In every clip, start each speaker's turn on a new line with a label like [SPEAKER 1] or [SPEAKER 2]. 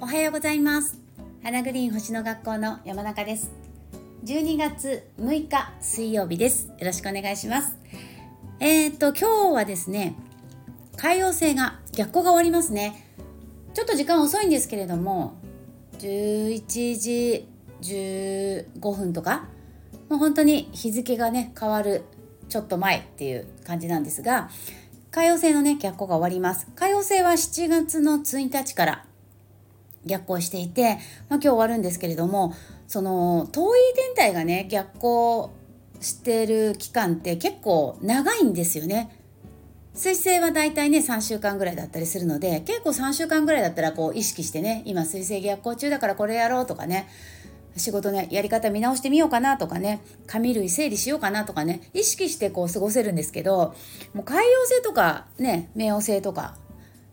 [SPEAKER 1] おはようございます。花グリーン星の学校の山中です。12月6日水曜日です。よろしくお願いします。えー、っと今日はですね海洋星が逆行が終わりますね。ちょっと時間遅いんですけれども11時15分とかもう本当に日付がね変わるちょっと前っていう感じなんですが海洋星のね逆行が終わります海洋星は7月の1日から逆行していて、まあ、今日終わるんですけれどもその遠い天体がね逆行してる期間って結構長いんですよね。水星はだいたいね3週間ぐらいだったりするので結構3週間ぐらいだったらこう意識してね今水星逆行中だからこれやろうとかね仕事ねやり方見直してみようかなとかね紙類整理しようかなとかね意識してこう過ごせるんですけどもう海洋星とかね冥王星とか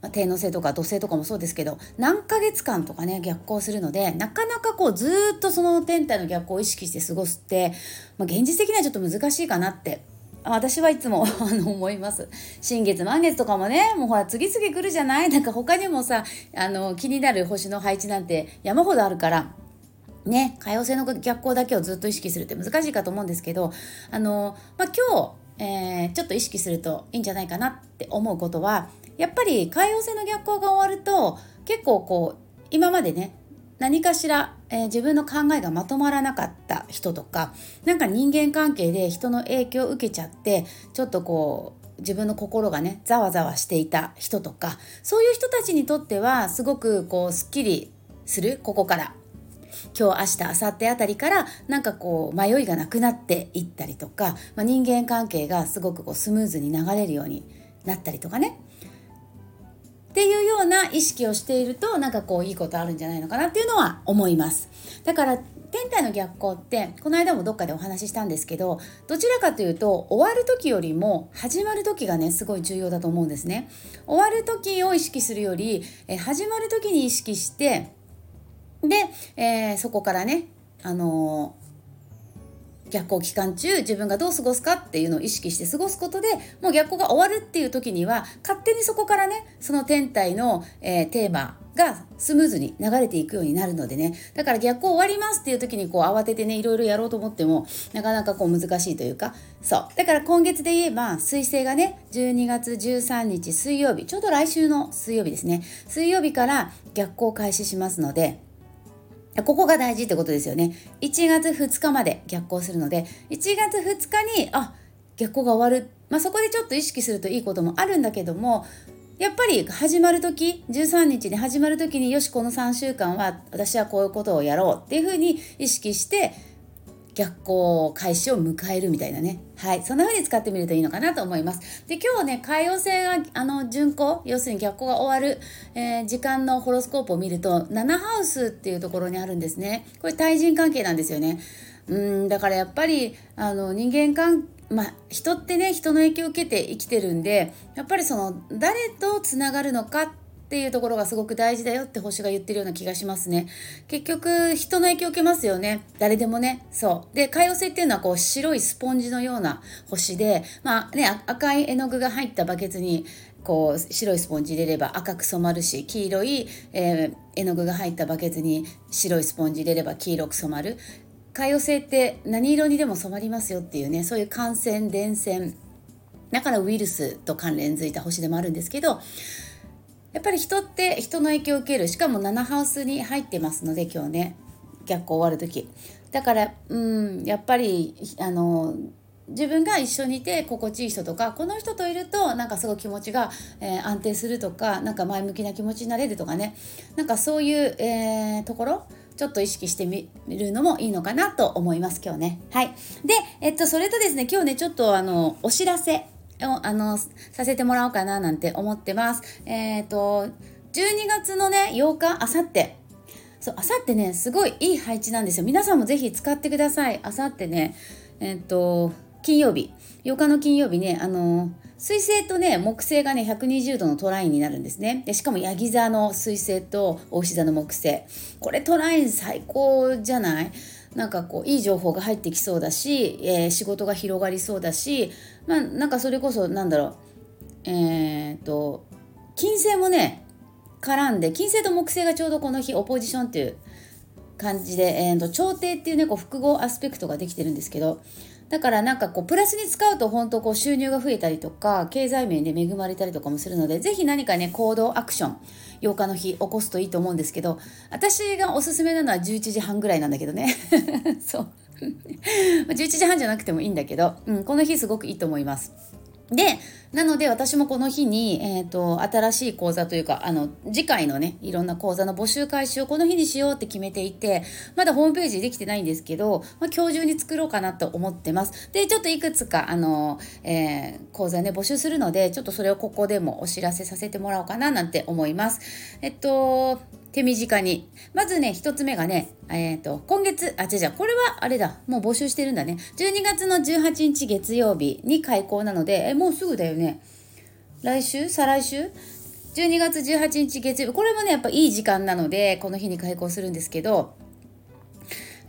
[SPEAKER 1] ま、天王星とか土星とかもそうですけど何ヶ月間とかね逆行するのでなかなかこうずっとその天体の逆行を意識して過ごすって、まあ、現実的にはちょっと難しいかなって私はいつも あの思います。新月満月とかもねもうほら次々来るじゃない？なんか他にもさあの気になる星の配置なんて山ほどあるからね可用性の逆行だけをずっと意識するって難しいかと思うんですけどあの、まあ、今日、えー、ちょっと意識するといいんじゃないかなって思うことはやっぱり海洋性の逆行が終わると結構こう今までね何かしら、えー、自分の考えがまとまらなかった人とかなんか人間関係で人の影響を受けちゃってちょっとこう自分の心がねざわざわしていた人とかそういう人たちにとってはすごくこうすっきりするここから。今日明日明後日あたりからなんかこう迷いがなくなっていったりとか、まあ、人間関係がすごくこうスムーズに流れるようになったりとかね。っていうような意識をしているとなんかこういいことあるんじゃないのかなっていうのは思います。だから天体の逆行ってこの間もどっかでお話ししたんですけどどちらかというと終わる時よりも始まる時がねすごい重要だと思うんですね。終わる時を意識するよりえ始まる時に意識してで、えー、そこからねあの逆行期間中自分がどう過ごすかっていうのを意識して過ごすことでもう逆行が終わるっていう時には勝手にそこからねその天体の、えー、テーマがスムーズに流れていくようになるのでね。だから逆行終わりますっていう時にこう慌ててねいろいろやろうと思ってもなかなかこう難しいというか。そう。だから今月で言えば水星がね12月13日水曜日ちょうど来週の水曜日ですね。水曜日から逆行開始しますのでここが大事ってことですよね。1月2日まで逆行するので、1月2日に、あ、逆行が終わる。まあ、そこでちょっと意識するといいこともあるんだけども、やっぱり始まる時13日に始まる時によしこの3週間は私はこういうことをやろうっていうふうに意識して逆行開始を迎えるみたいなね。はい。そんな風に使ってみるといいのかなと思います。で、今日ね、海洋星が、あの、巡行、要するに逆行が終わる、えー、時間のホロスコープを見ると、7ハウスっていうところにあるんですね。これ対人関係なんですよね。うん、だからやっぱり、あの、人間関まあ、人ってね人の影響を受けて生きてるんでやっぱりその誰とつながるのかっっていうところがすごく大事だよって星が言ってるような気がしますね。結局人の影響を受けますよね。誰でもね。そう。で、海洋星っていうのはこう白いスポンジのような星で、まあね、赤い絵の具が入ったバケツにこう白いスポンジ入れれば赤く染まるし黄色い、えー、絵の具が入ったバケツに白いスポンジ入れれば黄色く染まる海洋星って何色にでも染まりますよっていうねそういう感染伝染だからウイルスと関連づいた星でもあるんですけどやっぱり人って人の影響を受けるしかも7ハウスに入ってますので今日ね。逆行終わる時。だからうんやっぱりあの自分が一緒にいて心地いい人とかこの人といるとなんかすごい気持ちが、えー、安定するとかなんか前向きな気持ちになれるとかね。なんかそういう、えー、ところちょっと意識してみるのもいいのかなと思います今日ね。はい。でえっとそれとですね今日ねちょっとあのお知らせをあのさせてもらおうかななんて思ってます。えっ、ー、と12月のね8日あさってそうあさってねすごいいい配置なんですよ。皆さんもぜひ使ってください。あさってねえっ、ー、と金曜日8日の金曜日ねあの水星とね木星がね120度のトラインになるんですねでしかもヤギ座の水星と牡牛座の木星これトライン最高じゃない？なんかこういい情報が入ってきそうだし、えー、仕事が広がりそうだしまあなんかそれこそなんだろう。えー、と金星もね絡んで金星と木星がちょうどこの日オポジションっていう感じで、えーと、調停っていうねこう複合アスペクトができてるんですけどだからなんかこうプラスに使うと本当こう収入が増えたりとか経済面で恵まれたりとかもするのでぜひ何かね行動アクション8日の日起こすといいと思うんですけど私がおすすめなのは11時半ぐらいなんだけどね。そう。11時半じゃなくてもいいんだけど、うん、この日すごくいいと思います。で、なので私もこの日に、えーと、新しい講座というかあの次回のねいろんな講座の募集開始をこの日にしようって決めていてまだホームページできてないんですけど、まあ、今日中に作ろうかなと思ってますでちょっといくつかあの、えー、講座ね募集するのでちょっとそれをここでもお知らせさせてもらおうかななんて思いますえっと手短に。まずね、一つ目がね、えっ、ー、と、今月、あ、違う違う、これはあれだ、もう募集してるんだね。12月の18日月曜日に開校なので、え、もうすぐだよね。来週？再来週 ?12 月18日月曜日。これもね、やっぱいい時間なので、この日に開校するんですけど、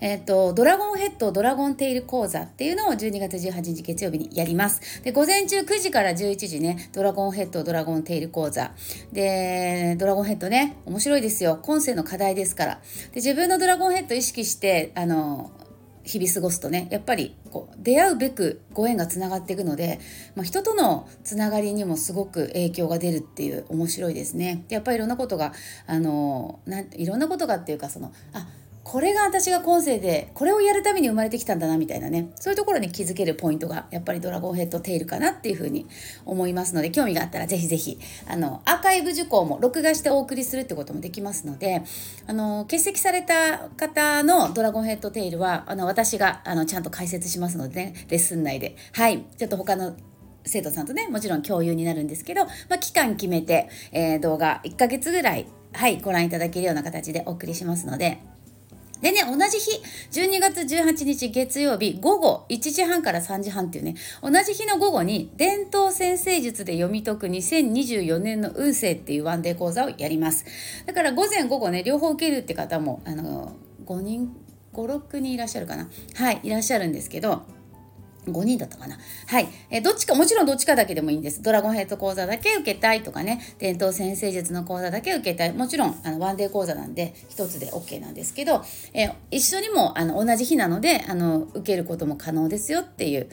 [SPEAKER 1] えっ、ー、と、ドラゴンヘッドドラゴンテイル講座っていうのを12月18日月曜日にやります。で、午前中9時から11時ね、ドラゴンヘッドドラゴンテイル講座。で、ドラゴンヘッドね、面白いですよ。今世の課題ですから。で、自分のドラゴンヘッド意識して、あの、日々過ごすとねやっぱりこう出会うべくご縁がつながっていくので、まあ、人とのつながりにもすごく影響が出るっていう面白いですね。でやっぱりいろんなことがあのないろんなことがっていうかそのあこれが私が今世でこれをやるために生まれてきたんだなみたいなね。そういうところに気づけるポイントがやっぱりドラゴンヘッドテイルかなっていうふうに思いますので興味があったらぜひぜひあのアーカイブ受講も録画してお送りするってこともできますのであの欠席された方のドラゴンヘッドテイルはあの私があのちゃんと解説しますのでねレッスン内で。はい。ちょっと他の生徒さんとねもちろん共有になるんですけど、まあ、期間決めて、えー、動画1ヶ月ぐらいはいご覧いただけるような形でお送りしますのででね、同じ日、12月18日月曜日午後1時半から3時半っていうね、同じ日の午後に伝統先生術で読み解く2024年の運勢っていうワンデー講座をやります。だから午前午後ね、両方受けるって方も、あの、5人、5、6人いらっしゃるかな。はい、いらっしゃるんですけど、5人だったかな。はい。えどっちか、もちろんどっちかだけでもいいんです。ドラゴンヘッド講座だけ受けたいとかね、伝統先生術の講座だけ受けたい。もちろん、あの、ワンデー講座なんで、1つで OK なんですけど、え一緒にも、あの、同じ日なので、あの、受けることも可能ですよっていう、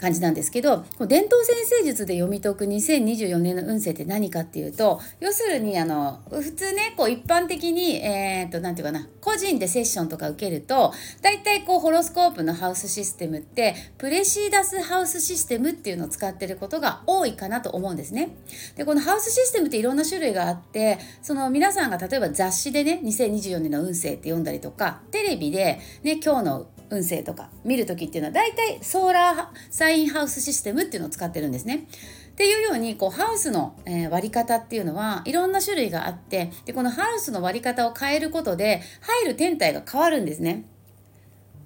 [SPEAKER 1] 感じなんですけど伝統先生術で読み解く2024年の運勢って何かっていうと要するにあの普通ねこう一般的にえー、っと何て言うかな個人でセッションとか受けると大体こうホロスコープのハウスシステムってプレシーダスハウスシステムっていうのを使ってることが多いかなと思うんですね。でこのハウスシステムっていろんな種類があってその皆さんが例えば雑誌でね2024年の運勢って読んだりとかテレビでね今日の運勢とか見る時っていうのは大体ソーラーサインハウスシステムっていうのを使ってるんですね。っていうようにこうハウスの、え、割り方っていうのはいろんな種類があってでこのハウスの割り方を変えることで入る天体が変わるんですね。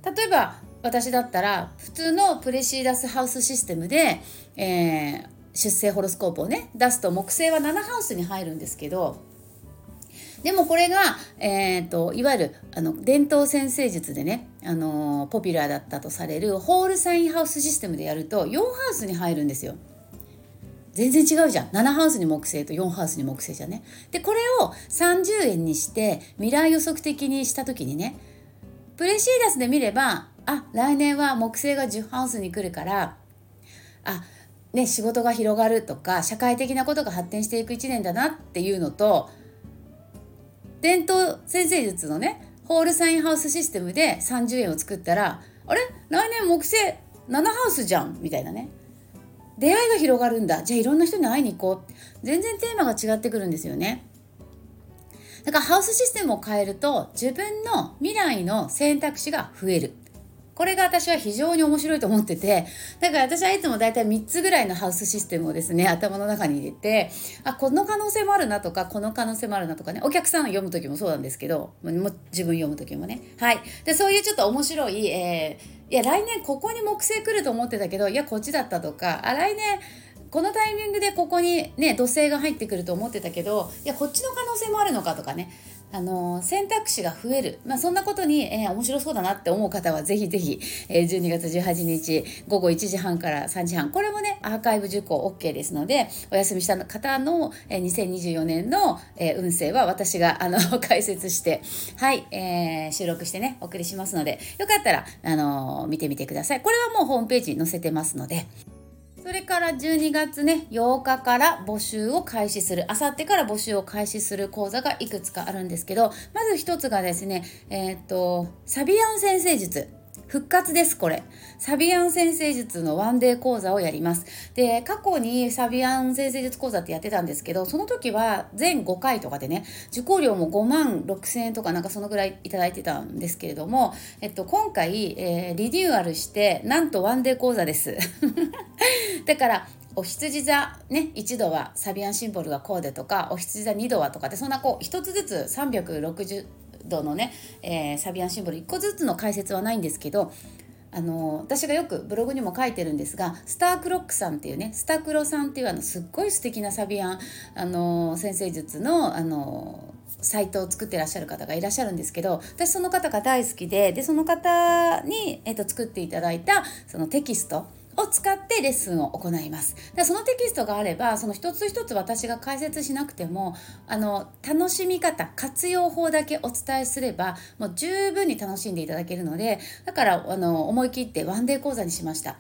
[SPEAKER 1] 例えば私だったら普通のプレシーダスハウスシステムで、えー、出生ホロスコープをね出すと木星は7ハウスに入るんですけどでもこれが、えーと、いわゆるあの伝統先生術でね、あのポピュラーだったとされるホールサインハウスシステムでやると4ハウスに入るんですよ。全然違うじゃん7ハウスに木星と4ハウスに木星じゃね。でこれを30円にして未来予測的にした時にねプレシーダスで見ればあ来年は木星が10ハウスに来るからあね仕事が広がるとか社会的なことが発展していく1年だなっていうのと伝統先生術のねホールサインハウスシステムで30円を作ったらあれ？来年木星7ハウスじゃんみたいなね。出会いが広がるんだ。じゃあいろんな人に会いに行こう。全然テーマが違ってくるんですよね。だからハウスシステムを変えると自分の未来の選択肢が増える。これが私は非常に面白いと思ってて、だから私はいつも大体3つぐらいのハウスシステムをですね、頭の中に入れて、あ、この可能性もあるなとか、この可能性もあるなとかね、お客さん読む時もそうなんですけど、も自分読む時もね。はい。で、そういうちょっと面白い、えー、いや、来年ここに木星来ると思ってたけど、いや、こっちだったとか、あ、来年、このタイミングでここにね土星が入ってくると思ってたけどいやこっちの可能性もあるのかとかねあの選択肢が増える、まあ、そんなことに、えー、面白そうだなって思う方はぜひぜひ、えー、12月18日午後1時半から3時半。これもねアーカイブ受講 OK ですのでお休みした方の、えー、2024年の、えー、運勢は私があの 解説してはい、えー、収録してねお送りしますのでよかったら、あの見てみてください。これはもうホームページに載せてますので。それから12月ね8日から募集を開始する。あさってから募集を開始する講座がいくつかあるんですけどまず一つがですねえっ、とサビアン先生術。復活ですこれ。サビアン先生術のワンデー講座をやります。で過去にサビアン先生術講座ってやってたんですけどその時は全5回とかでね受講料も5万6千円とかなんかそのぐらいいただいてたんですけれども、えっと、今回、えー、リニューアルしてなんとワンデー講座です。だからお羊座ね1度はサビアンシンボルがこうでとかお羊座2度はとかでそんなこう1つずつ360度のね、えー、サビアンシンボル1個ずつの解説はないんですけどあの私がよくブログにも書いてるんですがスタークロックさんっていうねスタクロさんっていうあのすっごい素敵なサビアンあの先生術のあのサイトを作ってらっしゃる方がいらっしゃるんですけど私その方が大好きででその方に、えーと作っていただいたそのテキストを使ってレッスンを行います。でそのテキストがあればその一つ一つ私が解説しなくてもあの楽しみ方活用法だけお伝えすればもう十分に楽しんでいただけるのでだからあの思い切ってワンデー講座にしました。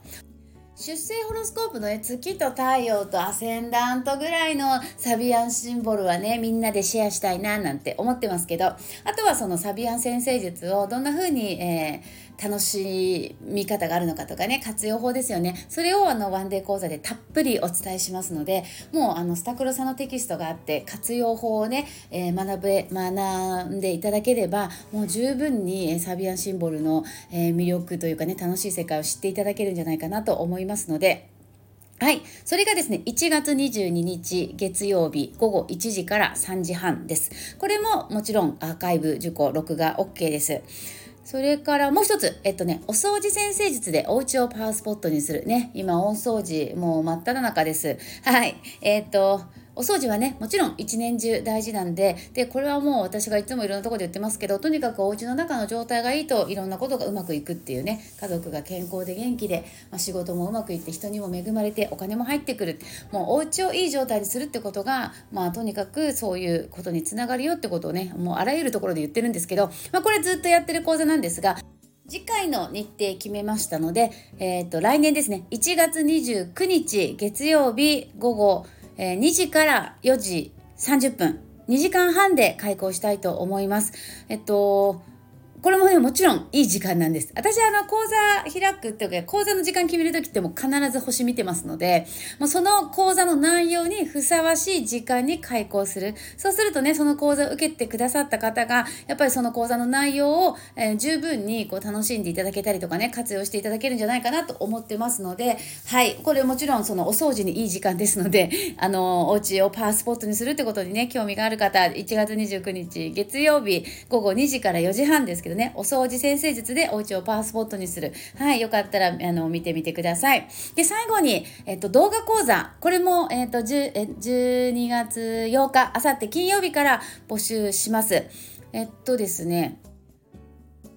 [SPEAKER 1] 出生ホロスコープの、月と太陽とアセンダントぐらいのサビアンシンボルはねみんなでシェアしたいななんて思ってますけどあとはそのサビアン先生術をどんな風に、えー楽しみ方があるのかとかね活用法ですよねそれをあのワンデー講座でたっぷりお伝えしますのでもうあのスタクロさんのテキストがあって活用法をね、えー、学べ学んでいただければもう十分にサビアンシンボルの、魅力というかね楽しい世界を知っていただけるんじゃないかなと思いますのではい。それがですね、1月22日月曜日午後1時から3時半です。これももちろんアーカイブ受講、録画 OK です。それからもう一つ、えっとね、お掃除先生術でお家をパワースポットにするね。今、大掃除、もう真っ只中です。はい。えっと、お掃除はねもちろん一年中大事なんででこれはもう私がいつもいろんなとこで言ってますけどとにかくお家の中の状態がいいといろんなことがうまくいくっていうね家族が健康で元気で、まあ、仕事もうまくいって人にも恵まれてお金も入ってくるもうお家をいい状態にするってことがまあとにかくそういうことにつながるよってことをねもうあらゆるところで言ってるんですけど、まあ、これずっとやってる講座なんですが次回の日程決めましたので、えー、と来年ですね1月29日月曜日午後えー、2時から4時30分2時間半で開講したいと思います。えっとこれもね、もちろんいい時間なんです。私、あの、講座開くっていうか、講座の時間決めるときっても必ず星見てますので、もうその講座の内容にふさわしい時間に開講する。そうするとね、その講座を受けてくださった方が、やっぱりその講座の内容を、えー、十分にこう楽しんでいただけたりとかね、活用していただけるんじゃないかなと思ってますので、はい、これもちろんそのお掃除にいい時間ですので、あの、お家をパワースポットにするってことにね、興味がある方、1月29日月曜日午後2時から4時半ですけどね、お掃除先生術でお家をパワースポットにする。はい、よかったら、あの、見てみてください。で、最後に、えっと、動画講座。これも、えっと、10え12月8日、あさって金曜日から募集します。えっとですね、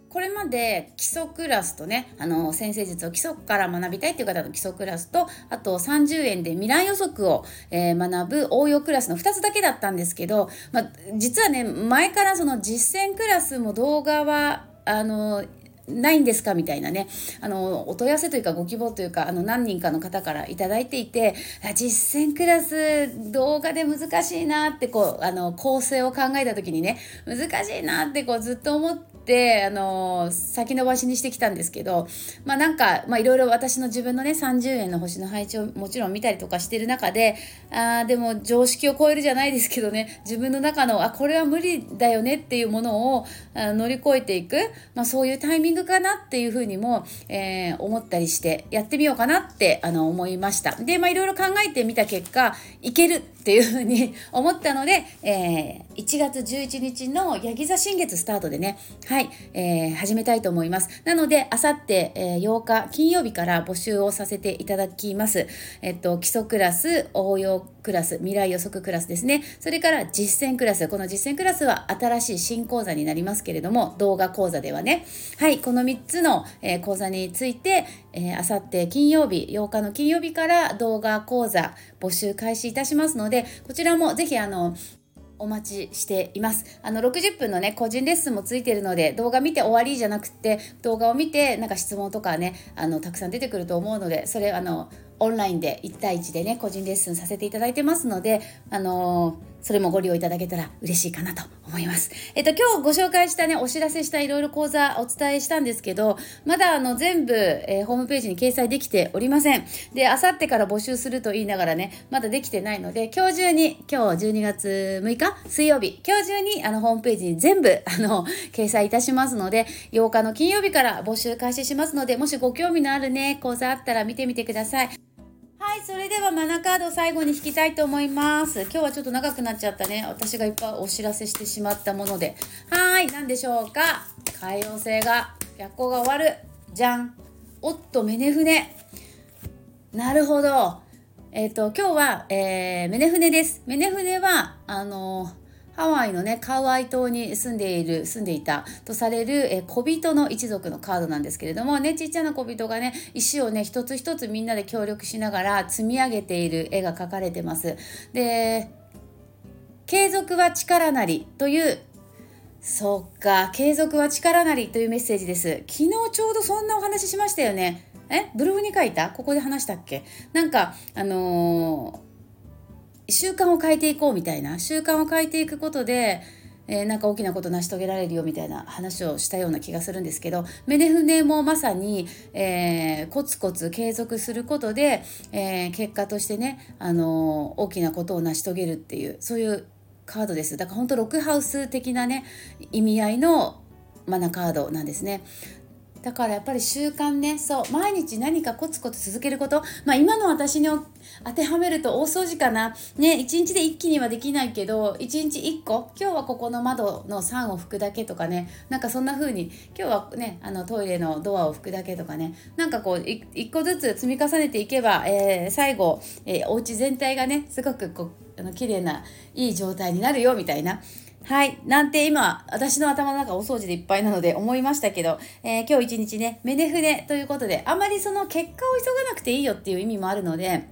[SPEAKER 1] これまで基礎クラスとねあの先生術を基礎から学びたいっていう方の基礎クラスとあと30円で未来予測を、えー、学ぶ応用クラスの2つだけだったんですけど、まあ、実はね前からその実践クラスも動画はあのないんですかみたいなねあのお問い合わせというかご希望というかあの何人かの方から頂いていて実践クラス動画で難しいなってこうあの構成を考えた時にね難しいなってこうずっと思って。あの先延ばしにしてきたんですけどまあなんかいろいろ私の自分のね30円の星の配置をもちろん見たりとかしてる中であでも常識を超えるじゃないですけどね自分の中のあこれは無理だよねっていうものを乗り越えていく、まあ、そういうタイミングかなっていうふうにも、えー、思ったりしてやってみようかなってあの思いました。でまあいろいろ考えてみた結果いけるっていうふうに 思ったので、えー、1月11日のヤギ座新月スタートでね、ははい、えー、始めたいと思います。なので、あさって、え、8日金曜日から募集をさせていただきます。えっと、基礎クラス、応用クラス、未来予測クラスですね。それから実践クラス。この実践クラスは新しい新講座になりますけれども、動画講座ではね。はい、この3つの、え、講座について、えー、あさって金曜日、8日の金曜日から動画講座募集開始いたしますので、こちらもぜひあの、お待ちしています。あの、60分のね、個人レッスンもついてるので、動画見て終わりじゃなくて、動画を見て、なんか質問とかね、あの、たくさん出てくると思うので、それ、あの、オンラインで1対1でね、個人レッスンさせていただいてますので、あのーそれもご利用いただけたら嬉しいかなと思います。えっと、今日ご紹介したね、お知らせしたいろいろ講座お伝えしたんですけど、まだあの全部、えー、ホームページに掲載できておりません。で、あさってから募集すると言いながらね、まだできてないので、今日中に、今日12月6日水曜日、今日中にあのホームページに全部、あの、掲載いたしますので、8日の金曜日から募集開始しますので、もしご興味のあるね、講座あったら見てみてください。はいそれではマナカードを最後に引きたいと思います。今日はちょっと長くなっちゃったね。私がいっぱいお知らせしてしまったもので。はーい何でしょうか。海洋星が逆行が終わる。じゃん。おっとメネフネなるほど。えっ、ー、と今日は、えー、メネフネです。メネフネはあのーハワイのねカウアイ島に住んでいる住んでいたとされるえ小人の一族のカードなんですけれどもねちっちゃな小人がね石をね一つ一つみんなで協力しながら積み上げている絵が描かれてます。で継続は力なりというそっか継続は力なりというメッセージです。昨日ちょうどそんなお話しましたよね。え？ブログに書いた？ここで話したっけ？なんかあのー習慣を変えていこうみたいな習慣を変えていくことでえー、なんか大きなこと成し遂げられるよみたいな話をしたような気がするんですけどメネフネもまさに、えー、コツコツ継続することで、えー、結果としてね、あの大きなことを成し遂げるっていうそういうカードですだから本当ロックハウス的なね意味合いのマナカードなんですね。だからやっぱり習慣ねそう毎日何かコツコツ続けること。まあ今の私に当てはめると大掃除かな。ね1日で一気にはできないけど1日1個今日はここの窓の3を拭くだけとかね。なんかそんな風に今日はねあのトイレのドアを拭くだけとかね。なんかこう1個ずつ積み重ねていけば、えー、最後、えー、お家全体がねすごくこうあの綺麗ないい状態になるよみたいな。はい。なんて今、私の頭の中お掃除でいっぱいなので思いましたけど、えー、今日一日ね、目で筆ということで、あまりその結果を急がなくていいよっていう意味もあるので、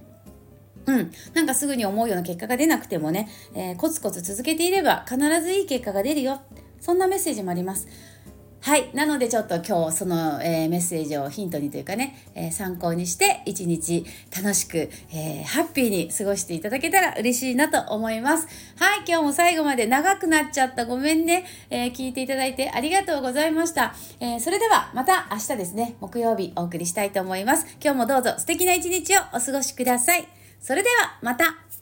[SPEAKER 1] うん。なんかすぐに思うような結果が出なくてもね、えー、コツコツ続けていれば必ずいい結果が出るよ。そんなメッセージもあります。はい。なのでちょっと今日その、えー、メッセージをヒントにというかね、えー、参考にして一日楽しく、えー、ハッピーに過ごしていただけたら嬉しいなと思います。はい。今日も最後まで長くなっちゃったごめんね。え聞いていただいてありがとうございました。えそれではまた明日ですね、木曜日お送りしたいと思います。今日もどうぞ素敵な一日をお過ごしください。それではまた。